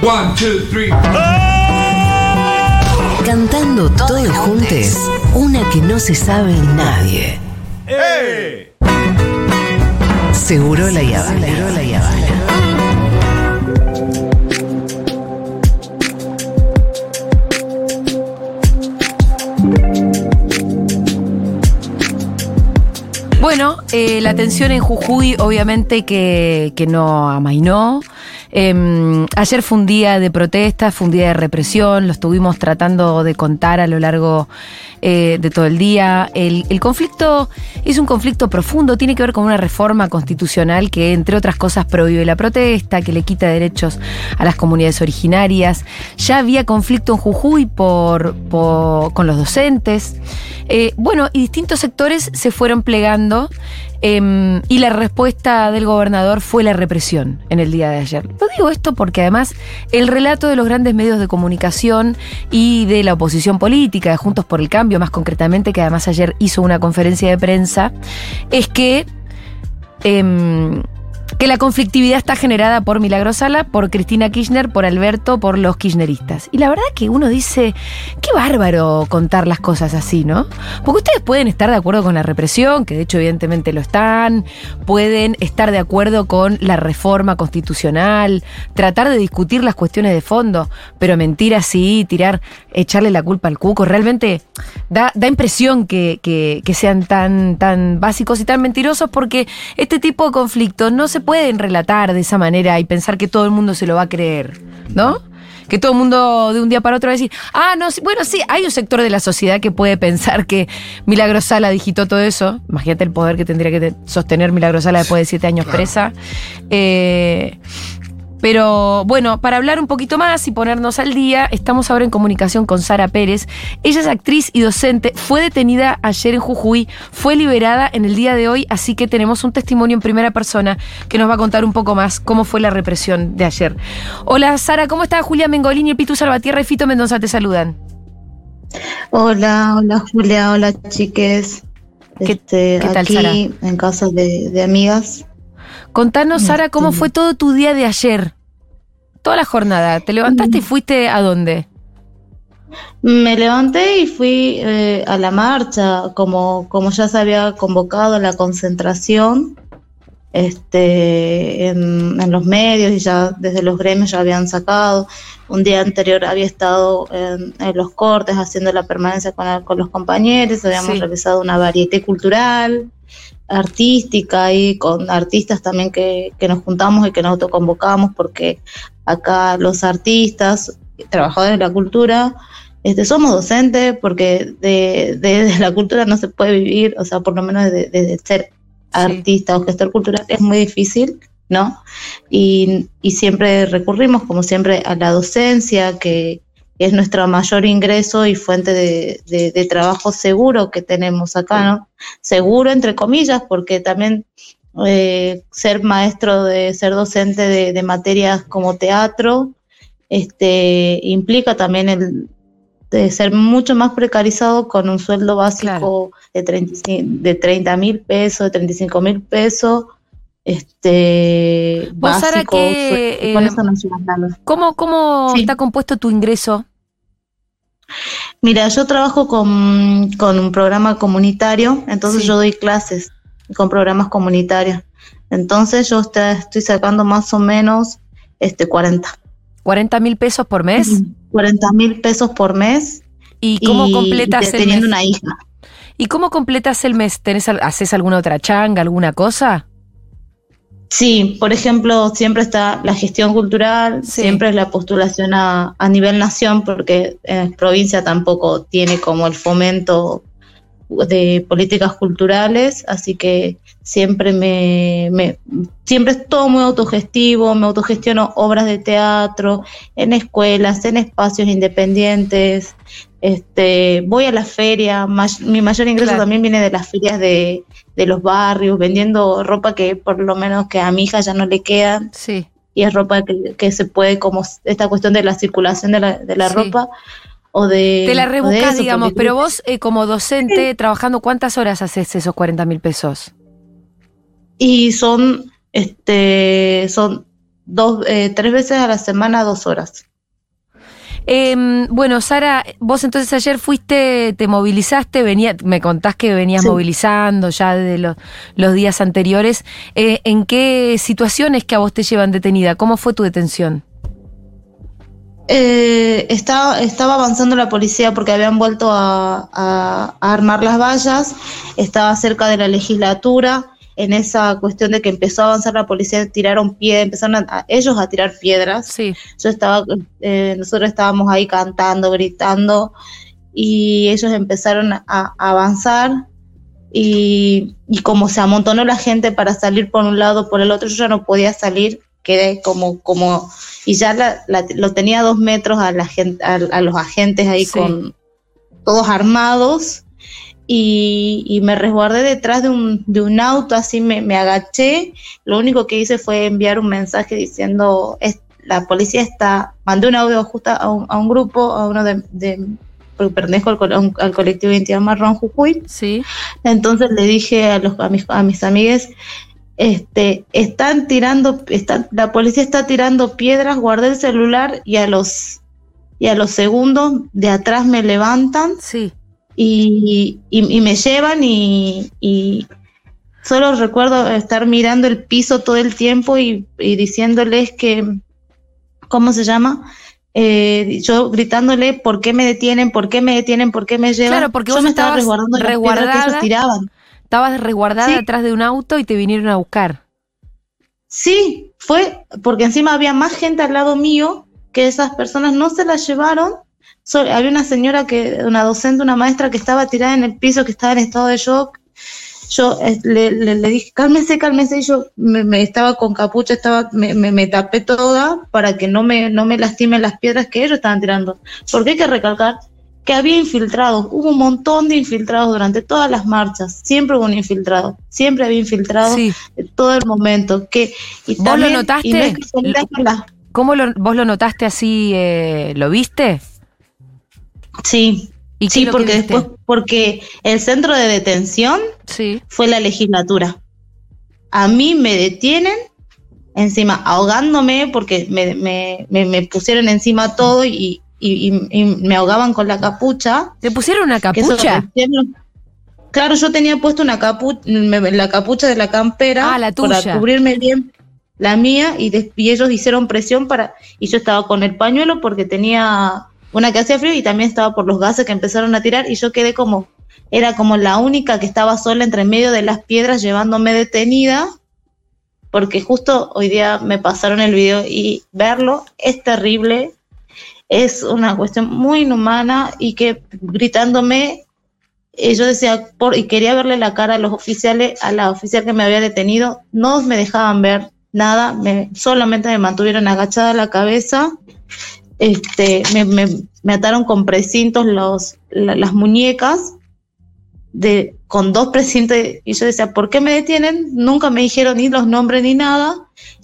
One, two, three. Cantando todos juntos, una que no se sabe nadie. Seguro la Yavana. Seguro la Yavana. Bueno, eh, la tensión en Jujuy obviamente que, que no amainó. Eh, ayer fue un día de protesta, fue un día de represión, lo estuvimos tratando de contar a lo largo eh, de todo el día. El, el conflicto es un conflicto profundo, tiene que ver con una reforma constitucional que, entre otras cosas, prohíbe la protesta, que le quita derechos a las comunidades originarias. Ya había conflicto en Jujuy por, por- con los docentes. Eh, bueno, y distintos sectores se fueron plegando em, y la respuesta del gobernador fue la represión en el día de ayer. Lo digo esto porque además el relato de los grandes medios de comunicación y de la oposición política, de Juntos por el Cambio más concretamente, que además ayer hizo una conferencia de prensa, es que... em, que la conflictividad está generada por Milagro Sala, por Cristina Kirchner, por Alberto, por los kirchneristas. Y la verdad que uno dice, qué bárbaro contar las cosas así, ¿no? Porque ustedes pueden estar de acuerdo con la represión, que de hecho evidentemente lo están, pueden estar de acuerdo con la reforma constitucional, tratar de discutir las cuestiones de fondo, pero mentir así, tirar, echarle la culpa al cuco, realmente da, da impresión que, que- que sean tan, tan básicos y tan mentirosos porque este tipo de conflictos no se pueden relatar de esa manera y pensar que todo el mundo se lo va a creer, ¿no? Que todo el mundo de un día para otro va a decir, ah, no, sí, bueno, sí, hay un sector de la sociedad que puede pensar que Milagro Sala digitó todo eso. Imagínate el poder que tendría que te- sostener Milagro Sala después de siete años presa. Eh, pero bueno, para hablar un poquito más y ponernos al día, estamos ahora en comunicación con Sara Pérez. Ella es actriz y docente, fue detenida ayer en Jujuy, fue liberada en el día de hoy, así que tenemos un testimonio en primera persona que nos va a contar un poco más cómo fue la represión de ayer. Hola Sara, ¿cómo está? Julia Mengolini, Pitu Salvatierra y Fito Mendoza te saludan. Hola, hola Julia, hola chiques. ¿Qué- Este, qué tal, aquí Sara? en casa de, de amigas. Contanos, Sara, cómo fue todo tu día de ayer. Toda la jornada. ¿Te levantaste y fuiste a dónde? Me levanté y fui eh, a la marcha, como, como ya se había convocado la concentración este, en, en los medios y ya desde los gremios ya habían sacado. Un día anterior había estado en, en los cortes haciendo la permanencia con, con los compañeros, habíamos Sí. realizado una varieté cultural, artística y con artistas también que, que nos juntamos y que nos autoconvocamos porque acá los artistas, trabajadores de la cultura, este, somos docentes porque de, de- de la cultura no se puede vivir, o sea, por lo menos de, de- de ser artista o gestor cultural es muy difícil, ¿no? Y, y siempre recurrimos, como siempre, a la docencia, que es nuestro mayor ingreso y fuente de, de- de trabajo seguro que tenemos acá, ¿no? Seguro, entre comillas, porque también eh, ser maestro, de ser docente de, de materias como teatro, este, implica también el de ser mucho más precarizado con un sueldo básico de 35 de 30 mil pesos, de 35 mil pesos, este, Vos, Sara, básico, que, con eh, eso no llegas nada. ¿Cómo, cómo Sí. está compuesto tu ingreso? Mira, yo trabajo con, con un programa comunitario, entonces Sí. yo doy clases con programas comunitarios. Entonces yo está- estoy sacando más o menos este 40. ¿40 mil pesos por mes? 40 mil pesos por mes. ¿Y cómo y completas el teniendo mes? una hija. ¿Y cómo completas el mes? ¿Tenés, ¿Haces alguna otra changa, alguna cosa? Sí, por ejemplo, siempre está la gestión cultural, Sí. siempre es la postulación a, a nivel nación, porque en provincia tampoco tiene como el fomento de políticas culturales, así que siempre me, me siempre es todo muy autogestivo, me autogestiono obras de teatro, en escuelas, en espacios independientes, este, voy a la feria, may- mi mayor ingreso Claro. también viene de las ferias de, de los barrios, vendiendo ropa que por lo menos que a mi hija ya no le queda, Sí. y es ropa que, que se puede, como esta cuestión de la circulación de la, de la Sí. ropa, o de... Te la rebuscas, digamos, pero vos eh, como docente, trabajando, ¿cuántas horas haces esos 40 mil pesos? Y son, este, son dos, eh, tres veces a la semana, dos horas. Em, bueno, Sara, vos entonces ayer fuiste, te movilizaste, venía, me contás que venías Sí. movilizando ya de los, los días anteriores. Eh, ¿En qué situaciones que a vos te llevan detenida? ¿Cómo fue tu detención? Eh, estaba, estaba avanzando la policía porque habían vuelto a, a- a armar las vallas, estaba cerca de la legislatura, en esa cuestión de que empezó a avanzar la policía, tiraron pie, empezaron a- a- ellos a tirar piedras. Sí. Yo estaba, eh, nosotros estábamos ahí cantando, gritando, y ellos empezaron a, a avanzar. Y, y como se amontonó la gente para salir por un lado, por el otro, yo ya no podía salir, quedé como, como, y ya la- la- lo tenía a dos metros a, la gente, a, a los agentes ahí Sí. con todos armados. Y, y me resguardé detrás de un, de un auto, así me, me agaché. Lo único que hice fue enviar un mensaje diciendo, "Es- la policía está, mandé un audio justo a un, a un grupo, a uno de, de porque pertenezco al, un- al colectivo Identidad Marrón Jujuy, Sí. entonces le dije a, los, a, mis, a mis amigues, este, están tirando, la policía está tirando piedras, guardé el celular y a los, y a los segundos de atrás me levantan Sí. y, y- y me llevan y, y solo recuerdo estar mirando el piso todo el tiempo y, diciéndoles que, ¿cómo se llama? Eh, yo gritándole, ¿por qué me detienen? ¿Por qué me detienen? ¿Por qué me llevan? Claro, porque yo vos me estaba resguardando de las piedras que resguardada. ellos tiraban. Estabas resguardada Sí. detrás de un auto y te vinieron a buscar. Sí, fue porque encima había más gente al lado mío que esas personas no se las llevaron. So- había una señora que, una docente, una maestra que estaba tirada en el piso, que estaba en estado de shock. Yo eh, le, le- le dije, cálmese, cálmese, y yo me, me estaba con capucha, estaba, me, me- me tapé toda para que no me, no me lastimen las piedras que ellos estaban tirando. Porque hay que recalcar que había infiltrados, hubo un montón de infiltrados durante todas las marchas, siempre hubo un infiltrado, siempre había infiltrados Sí. todo el momento. Que, y ¿Vos lo notaste? y no es casualidad que las- ¿Cómo lo, vos lo notaste así? eh, ¿Lo viste? sí, ¿Y qué sí, porque después, porque el centro de detención Sí. fue la legislatura. A mí me detienen encima ahogándome porque me, me, me, me pusieron encima todo y, y, y- y me ahogaban con la capucha. ¿Te pusieron una capucha? Claro, yo tenía puesto una capucha, la capucha de la campera Ah, la tuya. para cubrirme bien la mía y, y ellos hicieron presión para y yo estaba con el pañuelo porque tenía una que hacía frío y también estaba por los gases que empezaron a tirar y yo quedé como era como la única que estaba sola entre medio de las piedras llevándome detenida porque justo hoy día me pasaron el video y verlo es terrible es una cuestión muy inhumana y que gritándome eh, yo decía y quería verle la cara a los oficiales a la oficial que me había detenido no me dejaban ver nada me solamente me mantuvieron agachada la cabeza este me, me, me ataron con precintos los la- las muñecas de con dos precintos y yo decía ¿por qué me detienen? nunca me dijeron ni los nombres ni nada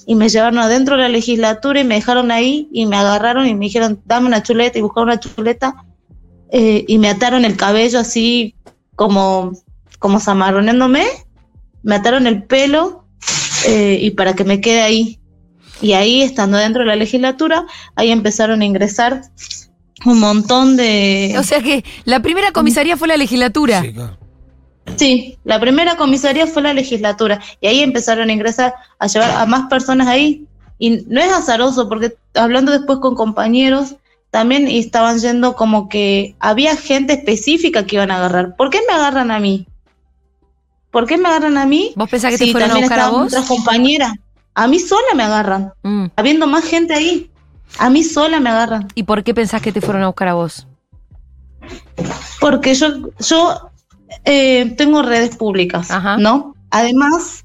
y me llevaron adentro de la legislatura y me dejaron ahí y me agarraron y me dijeron dame una chuleta y buscaron una chuleta eh, y me ataron el cabello así como, como zamarroneándome, me ataron el pelo eh, y para que me quede ahí. Y ahí, estando dentro de la legislatura, ahí empezaron a ingresar un montón de... O sea que la primera comisaría fue la legislatura. Sí, claro. Sí, la primera comisaría fue la legislatura y ahí empezaron a ingresar, a llevar a más personas ahí. Y no es azaroso porque hablando después con compañeros, también estaban yendo como que había gente específica que iban a agarrar. ¿Por qué me agarran a mí? ¿Por qué me agarran a mí? ¿Vos pensás que te Sí, fueron a buscar a vos? otras compañeras. A mí sola me agarran, Mm. habiendo más gente ahí. A mí sola me agarran. ¿Y por qué pensás que te fueron a buscar a vos? Porque yo, yo eh, tengo redes públicas, Ajá. ¿no? Además,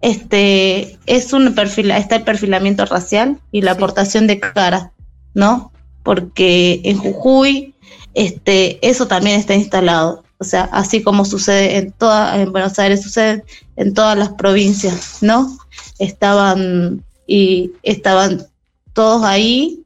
este es un perfil, está el perfilamiento racial y la Sí. aportación de cara, ¿no? Porque en Jujuy, este, eso también está instalado. O sea, así como sucede en toda, en Buenos Aires, sucede en todas las provincias, ¿no? Estaban y estaban todos ahí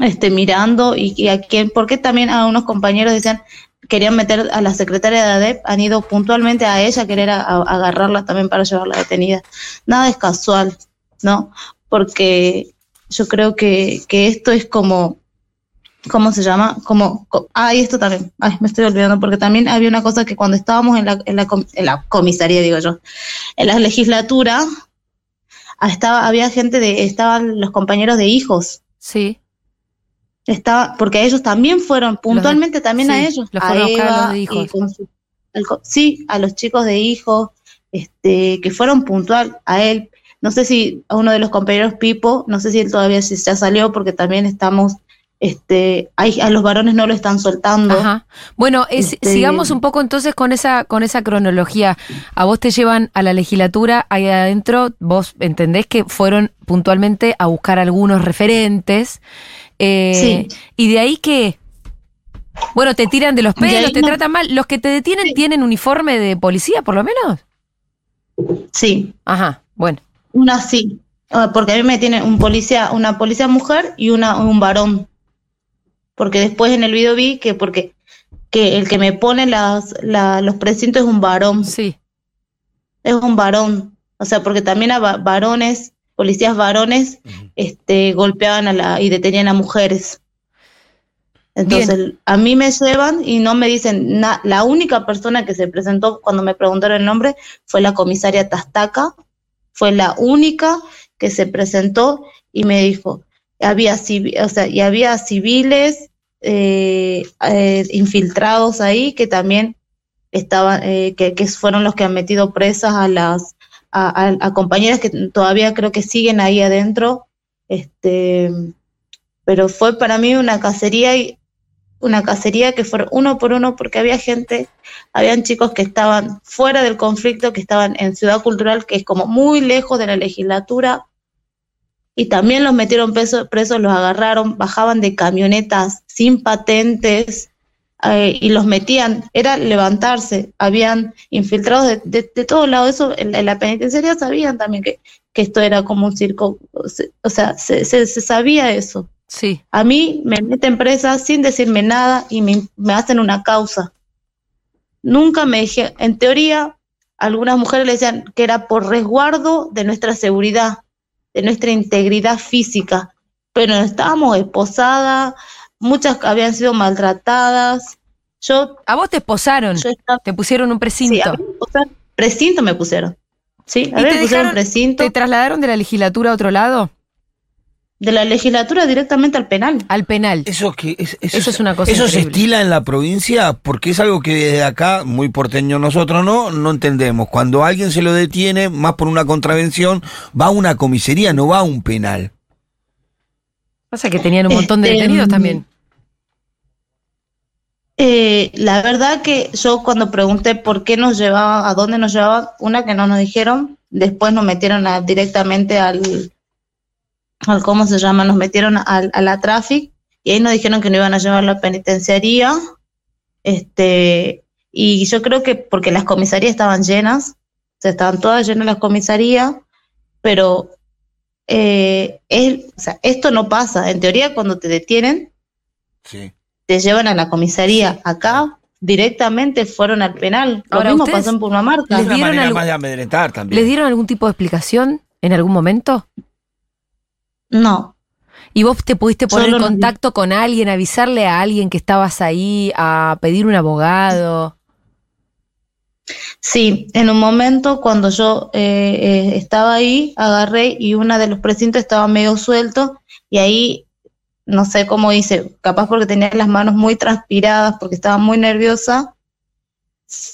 este, mirando y, y a quién, porque también a unos compañeros decían, querían meter a la secretaria de ADEP, han ido puntualmente a ella querer a- a agarrarla también para llevarla detenida. Nada es casual, ¿no? porque yo creo que, que esto es como, ¿cómo se llama? Como, ah, y esto también, ay, me estoy olvidando, porque también había una cosa que cuando estábamos en la, en la, en la comisaría, digo yo, en la legislatura, ah, estaba, había gente de, estaban los compañeros de hijos. Sí. Estaba, porque ellos también fueron, puntualmente también a ellos, los a Eva los de y hijos. con su- sí, a los chicos de hijos, este, que fueron puntual a él. No sé si a uno de los compañeros Pipo, no sé si él todavía ya salió, porque también estamos, este, hay, a los varones no lo están soltando. Ajá. Bueno, es- Este- sigamos un poco entonces con esa, con esa cronología. A vos te llevan a la legislatura, ahí adentro, vos entendés que fueron puntualmente a buscar algunos referentes. Eh, Sí. Y de ahí que, bueno, te tiran de los De pelos, te no- tratan mal. ¿Los que te detienen Sí. tienen uniforme de policía, por lo menos? Sí, Ajá, bueno. una sí, Ah, porque a mí me tiene un policía, una policía mujer y una, un varón. Porque después en el video vi que porque que el que me pone las, la- los precintos es un varón. Sí. es un varón. O sea, porque también a va- varones, policías varones, este, golpeaban a la, y detenían a mujeres. Entonces, a mí me llevan y no me dicen na- La única persona que se presentó cuando me preguntaron el nombre fue la comisaria Tastaca. Fue la única que se presentó y me dijo, había, o sea, y había civiles eh, eh, infiltrados ahí que también estaban, eh, que, que fueron los que han metido presas a las a, compañeras que todavía creo que siguen ahí adentro. Este, pero fue para mí una cacería y una cacería que fue uno por uno porque había gente, habían chicos que estaban fuera del conflicto, que estaban en Ciudad Cultural, que es como muy lejos de la legislatura, y también los metieron preso- presos, los agarraron, bajaban de camionetas sin patentes eh, y los metían, era levantarse, habían infiltrados de, de, de todos lados, eso en, en la penitenciaria sabían también que, que esto era como un circo, o se- o sea, se, se, se sabía eso. Sí. A mí me meten presa sin decirme nada y me, me hacen una causa. Nunca me dije, en teoría, algunas mujeres le decían que era por resguardo de nuestra seguridad, de nuestra integridad física, pero estábamos esposadas, muchas habían sido maltratadas. Yo, A vos te esposaron, estaba, te pusieron un sí, precinto. a mí me pusieron- precinto me pusieron. Sí, a ¿Y mí te me pusieron dejaron- precinto ¿Te trasladaron de la legislatura a otro lado? de la legislatura directamente al penal. Al penal. Eso que es, eso, Eso es una cosa Eso se estila en la provincia porque es algo que desde acá, muy porteño nosotros no, no entendemos. Cuando a alguien se lo detiene, más por una contravención, va a una comisaría, no va a un penal. Pasa que tenían un montón de Este, detenidos también. Eh, la verdad que yo cuando pregunté por qué nos llevaban, a dónde nos llevaban, una que no nos dijeron, después nos metieron a- directamente al, al, ¿cómo se llama? Nos metieron al, a la traffic y ahí nos dijeron que no iban a llevar a la penitenciaría. Este, y yo creo que porque las comisarías estaban llenas, o sea, estaban todas llenas las comisarías, pero eh, es- o sea, esto no pasa. En teoría, cuando te detienen, Sí. te llevan a la comisaría. Acá directamente fueron al penal. Lo Ahora, mismo ¿ustedes pasó en Purmamarca. les Es una dieron manera algo- más de amedrentar también. ¿Les dieron algún tipo de explicación en algún momento? No, ¿Y vos te pudiste poner Solo en contacto con alguien, avisarle a alguien que estabas ahí, a pedir un abogado? Sí, en un momento cuando yo eh, eh, estaba ahí, agarré y una de los precintos estaba medio suelto y ahí, no sé cómo hice, capaz porque tenía las manos muy transpiradas, porque estaba muy nerviosa,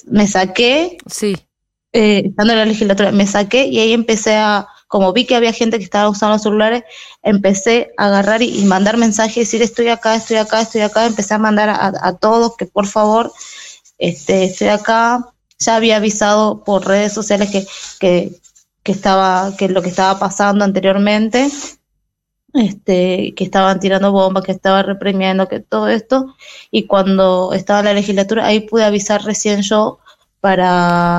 me saqué Sí. eh, estando en la legislatura, me saqué y ahí empecé a, como vi que había gente que estaba usando los celulares, empecé a agarrar y, y mandar mensajes, decir estoy acá, estoy acá, estoy acá, empecé a mandar a, a todos que por favor, este, estoy acá, ya había avisado por redes sociales que, que, que estaba, que lo que estaba pasando anteriormente, este, que estaban tirando bombas, que estaba reprimiendo, que todo esto, y cuando estaba en la legislatura, ahí pude avisar recién yo para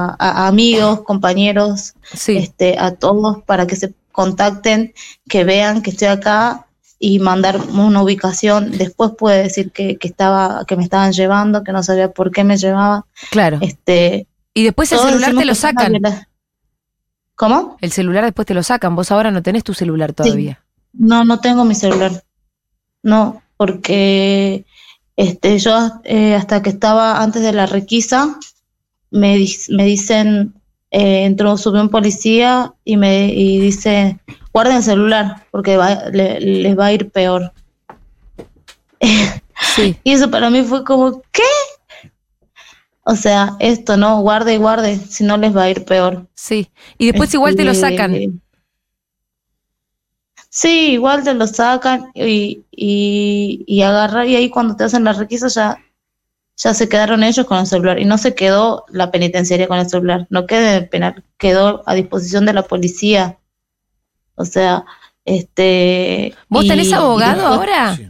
a- a amigos, compañeros, Sí. este, a todos para que se contacten, que vean que estoy acá y mandar una ubicación. Después pude decir que, que estaba, que me estaban llevando, que no sabía por qué me llevaban. Claro. Este, Y después el todos celular te lo sacan. ¿Cómo? El celular después te lo sacan. Vos ahora no tenés tu celular todavía. No, no tengo mi celular. No, porque este, yo eh, hasta que estaba antes de la requisa, me, me dicen, eh, entró, subió un policía y me y dice, guarden el celular, porque va- le- les va a ir peor. Sí. Y eso para mí fue como, ¿qué? O sea, esto, ¿no? Guarde y guarde, si no les va a ir peor. Sí. Y después igual te lo Este, sacan. Sí, igual te lo sacan y, y, y agarrar y ahí cuando te hacen la requisa ya, ya se quedaron ellos con el celular y no se quedó la penitenciaria con el celular, no quedó en el penal, quedó a disposición de la policía. O sea, este... ¿Vos y- tenés abogado después- ahora? Sí.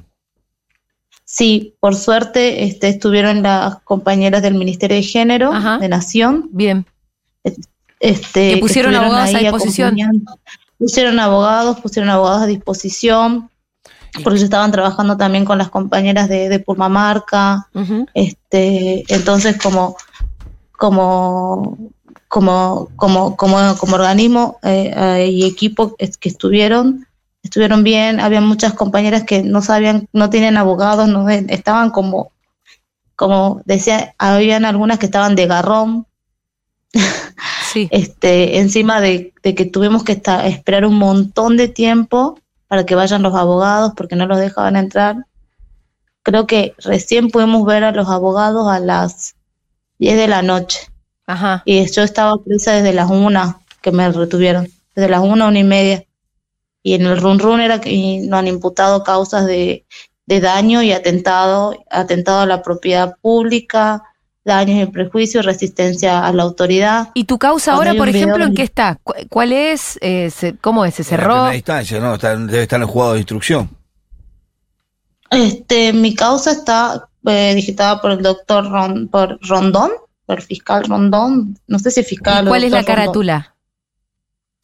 Sí, por suerte este, estuvieron las compañeras del Ministerio de Género Ajá. de Nación Bien. este, Que pusieron estuvieron abogados a disposición. Pusieron abogados, pusieron abogados a disposición, porque ellos estaban trabajando también con las compañeras de, de Purmamarca, este, entonces como, como, como, como, como, como organismo eh, eh, y equipo que estuvieron, estuvieron bien, había muchas compañeras que no sabían, no tienen abogados, no estaban como, como decía, habían algunas que estaban de garrón, Sí. este, encima de, de que tuvimos que esperar un montón de tiempo para que vayan los abogados porque no los dejaban entrar. Creo que recién pudimos ver a los abogados a las 10 de la noche Ajá. y yo estaba presa desde las 1 que me retuvieron, desde las 1, 1 y media. Y en el run run era que y nos han imputado causas de, de daño y atentado, atentado a la propiedad pública, daños y prejuicio, resistencia a la autoridad. ¿Y tu causa ahora, por ejemplo, video en en- qué está? ¿Cu- ¿Cuál es? Eh, se- ¿Cómo es? ¿Se En cerró? primera instancia, ¿no? Está- debe estar en el juzgado de instrucción. Este, mi causa está eh, digitada por el doctor Ron- por Rondón, por el fiscal Rondón, no sé si ¿Y fiscal o cuál es la Rondón.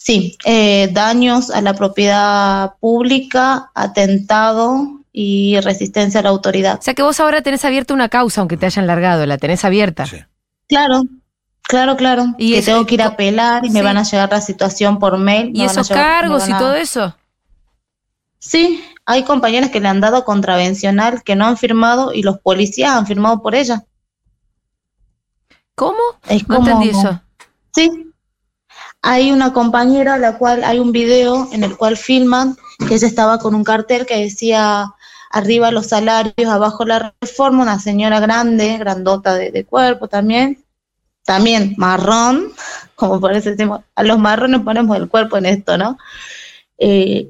Sí, eh, daños a la propiedad pública, atentado y resistencia a la autoridad. O sea que vos ahora tenés abierta una causa, aunque te hayan largado, la tenés abierta. Sí. Claro, claro, claro. Y que eso- tengo que ir a apelar y me van a llegar la situación por mail. ¿Y esos llegar- cargos y todo eso? Sí, hay compañeras que le han dado contravencional que no han firmado y los policías han firmado por ella. ¿Cómo? Es No como, entendí eso. Sí. Hay una compañera, la cual hay un video en el cual filman que ella estaba con un cartel que decía arriba los salarios, abajo la reforma, una señora grande, grandota de, de cuerpo también, también marrón, como parece, decimos, a los marrones ponemos el cuerpo en esto, ¿no? Eh,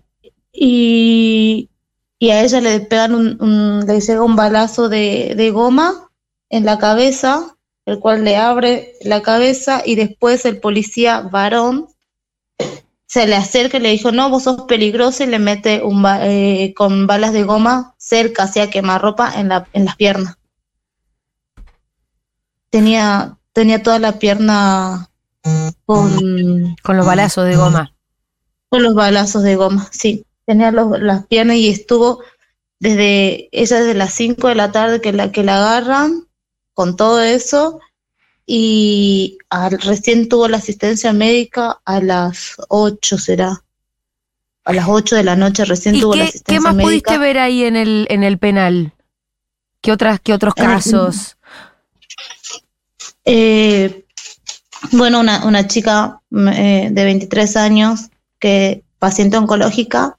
y, y a ella le pegan un, un- le llega un balazo de, de goma en la cabeza, el cual le abre la cabeza y después el policía varón se le acerca y le dijo, no, vos sos peligroso y le mete un ba- eh, con balas de goma cerca, hacia quemarropa en, la, en las piernas. Tenía, tenía toda la pierna con, Con los balazos de goma. con los balazos de goma, sí. Tenía los- las piernas y estuvo desde ella desde las 5 de la tarde que la, que la agarran con todo eso y al- recién tuvo la asistencia médica a las 8 será. A las 8 de la noche recién ¿Y tuvo la asistencia qué más médica. pudiste ver ahí en el, en el penal? ¿Qué, otras, qué otros el- casos? Eh, bueno, una, una chica eh, de 23 años, que paciente oncológica,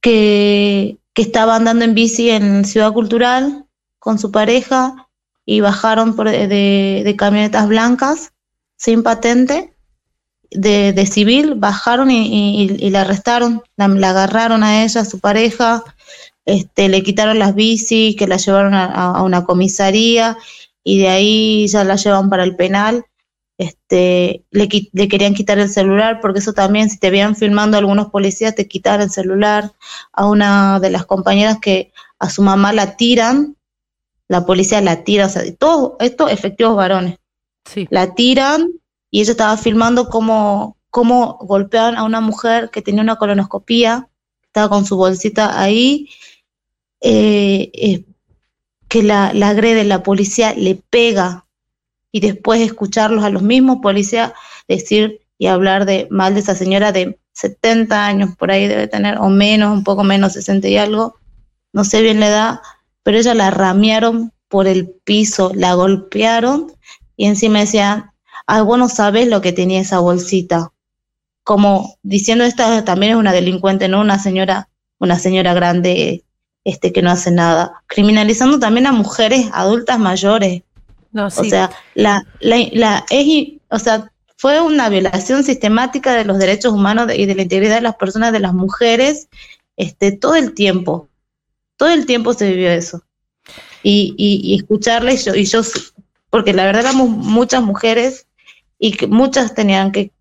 que, que estaba andando en bici en Ciudad Cultural con su pareja y bajaron por- de, de camionetas blancas sin patente de, de civil, bajaron y, y- la arrestaron, la, agarraron a ella, a su pareja, este, le quitaron las bicis, que la llevaron a- una comisaría y de ahí ya la llevan para el penal. Este, le, le querían quitar el celular, porque eso también, si te veían filmando algunos policías, te quitaron el celular. A una de las compañeras que a su mamá la tiran, la policía la tira, o sea, todos estos efectivos varones, Sí. la tiran y ella estaba filmando cómo, cómo golpeaban a una mujer que tenía una colonoscopía, estaba con su bolsita ahí, eh, eh, que la, la agrede, la policía le pega y después escucharlos a los mismos policías decir y hablar de mal de esa señora de 70 años, por ahí debe tener, o menos, un poco menos, 60 y algo, no sé bien la edad, pero ella la ramearon por el piso, la golpearon y encima decía, ah, vos no sabés lo que tenía esa bolsita. Como diciendo esta también es una delincuente, no una señora, una señora grande este que no hace nada. Criminalizando también a mujeres adultas mayores. No, O sí. sea, la, la, la- es, o sea, fue una violación sistemática de los derechos humanos y de la integridad de las personas, de las mujeres, este, todo el tiempo. Todo el tiempo se vivió eso. Y, y, y escucharle, y yo, y yo, porque la verdad éramos muchas mujeres y que muchas tenían que,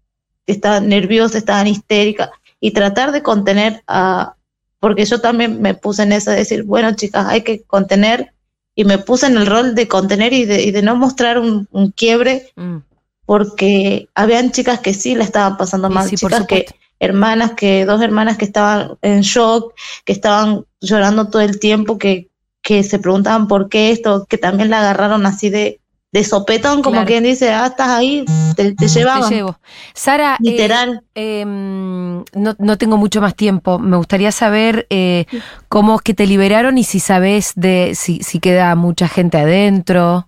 estaban nerviosas, estaban histéricas, y tratar de contener a, porque yo también me puse en eso de decir, bueno, chicas, hay que contener, y me puse en el rol de contener y de, y de no mostrar un, un quiebre, Mm. porque habían chicas que sí la estaban pasando mal, sí, por chicas que. Hermanas que, dos hermanas que estaban en shock, que estaban llorando todo el tiempo, que, que se preguntaban por qué esto, que también la agarraron así de, de sopetón, como Claro. quien dice, ah, estás ahí, te, te Te llevaban, llevo. Sara, eh, literal. Em, no, no tengo mucho más tiempo. Me gustaría saber eh, cómo es que te liberaron y si sabes de si, si queda mucha gente adentro.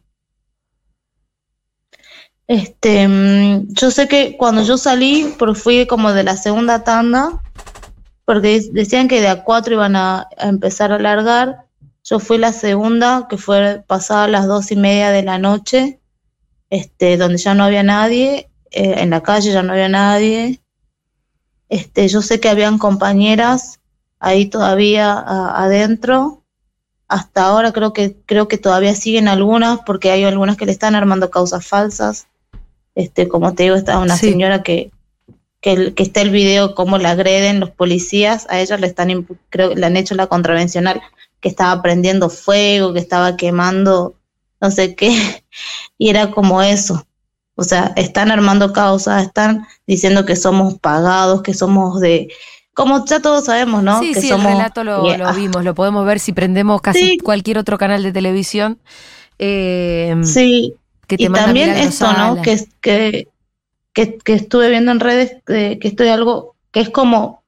Este, mm, yo sé que cuando yo salí, porque fui como de la segunda tanda, porque de- decían que de a cuatro iban a, empezar a largar. Yo fui la segunda, que fue pasada las dos y media de la noche, este, donde ya no había nadie, eh, en la calle ya no había nadie. Este, yo sé que habían compañeras ahí todavía adentro. Hasta ahora creo que creo que todavía siguen algunas, porque hay algunas que le están armando causas falsas. Este, como te digo, está una Sí. señora que, que, está el video cómo la agreden los policías, a ella le están creo le han hecho la contravencional, que estaba prendiendo fuego, que estaba quemando no sé qué, y era como eso. O sea, están armando causas, están diciendo que somos pagados, que somos de, como ya todos sabemos, ¿no? sí, que sí, somos, el relato lo, eh, lo ah, vimos, lo podemos ver si prendemos casi Sí. cualquier otro canal de televisión. Em, Sí, que te y también esto, ¿no? Que, que, que, que estuve viendo en redes, que, que esto es algo que es como,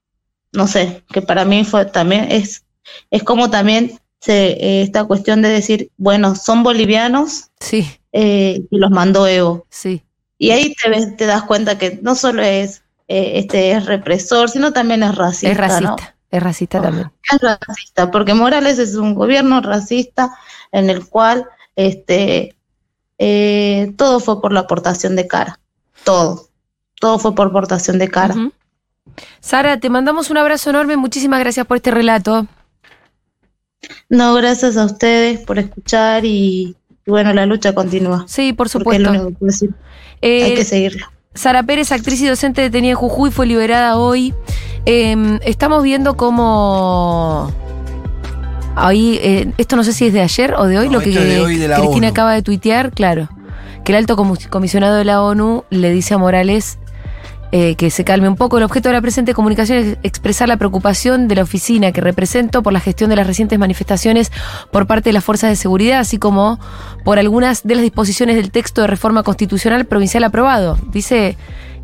no sé, que para mí fue también, es, es como también se, eh, esta cuestión de decir, bueno, son bolivianos Sí, eh, y los mandó Evo. sí. Y ahí te, ves- te das cuenta que no solo es, eh, este es represor, sino también es racista. es racista, ¿no? es racista también. es racista, porque Morales es un gobierno racista en el cual este eh, todo fue por la aportación de cara, todo, todo fue por aportación de cara. Sara, te mandamos un abrazo enorme, muchísimas gracias por este relato. No, gracias a ustedes por escuchar y, y bueno, la lucha continúa. Sí, por Porque es lo supuesto. único que puedo decir, Eh, hay que seguirla. Sara Pérez, actriz y docente detenida en Jujuy, fue liberada hoy. Eh, estamos viendo cómo. Ahí, eh, esto no sé si es de ayer o de hoy, No, lo que de hoy de Cristina ONU. acaba de tuitear, claro. Que el alto comisionado de la ONU le dice a Morales eh, que se calme un poco. El objeto de la presente comunicación es expresar la preocupación de la oficina que represento por la gestión de las recientes manifestaciones por parte de las fuerzas de seguridad, así como por algunas de las disposiciones del texto de reforma constitucional provincial aprobado. Dice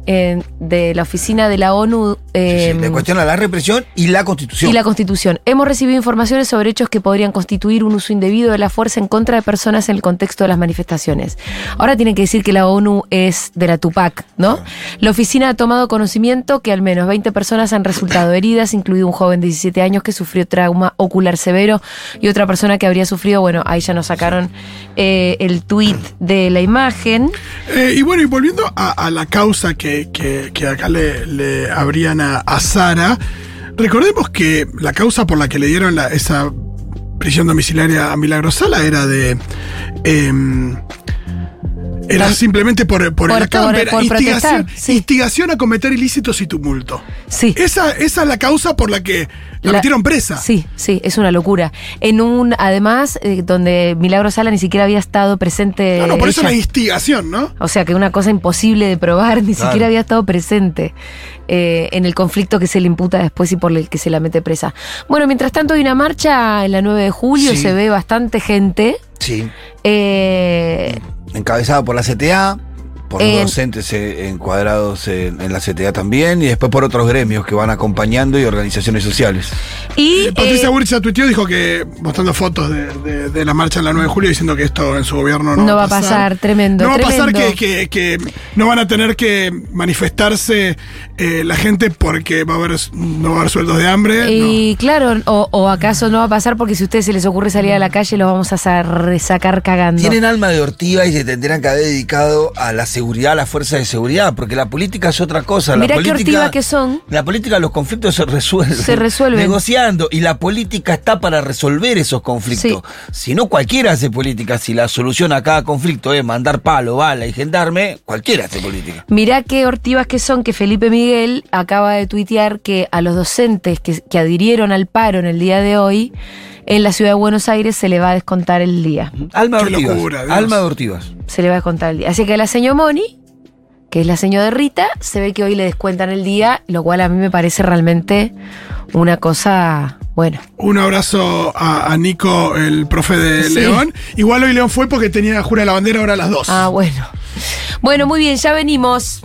eh, de la oficina de la ONU. Eh, sí, le cuestiona la represión y la constitución. y la Constitución. Hemos recibido informaciones sobre hechos que podrían constituir un uso indebido de la fuerza en contra de personas en el contexto de las manifestaciones. Ahora tienen que decir que la ONU es de la Tupac, ¿no? La oficina ha tomado conocimiento que al menos 20 personas han resultado heridas, incluido un joven de 17 años que sufrió trauma ocular severo y otra persona que habría sufrido, bueno, ahí ya nos sacaron eh, el tuit de la imagen. Eh, y bueno, y volviendo a, a la causa que, que- acá le, le abrían a, Sara, recordemos que la causa por la que le dieron esa prisión domiciliaria a Milagrosala era de. em, era simplemente por, por, Por- el acampe, por- por instigación, sí. instigación a cometer ilícitos y tumulto. Sí. Esa, esa es la causa por la que la, La- metieron presa. Sí, sí, es una locura. En un, además, eh, donde Milagro Sala ni siquiera había estado presente. No, no, por eso ella. la instigación, ¿no? O sea, que una cosa imposible de probar, ni Claro. siquiera había estado presente eh, en el conflicto que se le imputa después y por el que se la mete presa. Bueno, mientras tanto hay una marcha en la 9 de julio, Sí. se ve bastante gente. Sí. Eh, Encabezada por la CTA. Por En- docentes eh, encuadrados en, en la CTA también y después por otros gremios que van acompañando y organizaciones sociales. Y Eh, Patricia eh, Burrich ya tuiteó, dijo que, mostrando fotos de, de- de la marcha en la 9 de julio, diciendo que esto en su gobierno no, No va a pasar, tremendo, No va a pasar que, que- que no van a tener que manifestarse eh, la gente porque va a haber, no va a haber sueldos de hambre. Y claro, o, o acaso no va a pasar porque si a ustedes se les ocurre salir a la calle los vamos a sa- resacar cagando. Tienen alma de ortiva y se tendrían que haber dedicado a la seguridad, a la fuerza de seguridad, porque la política es otra cosa. La Mirá qué política, que son. La política, los conflictos se resuelven. Se resuelven. Negociando. Y la política está para resolver esos conflictos. Si no, cualquiera hace política. Si la solución a cada conflicto es mandar palo, bala y gendarme, cualquiera hace política. Mirá qué hortivas que son que Felipe Miguel acaba de tuitear que a los docentes que, que adhirieron al paro en el día de hoy, en la ciudad de Buenos Aires se le va a descontar el día. Alma de Qué ortivas. locura, alma de ortivas. Se le va a descontar el día. Así que la señora Moni, que es la señora de Rita, se ve que hoy le descuentan el día, lo cual a mí me parece realmente una cosa, bueno. Un abrazo a, a Nico, el profe de Sí. León. Igual hoy León fue porque tenía jura de la bandera ahora a las 2. Ah, bueno. Bueno, muy bien, ya venimos.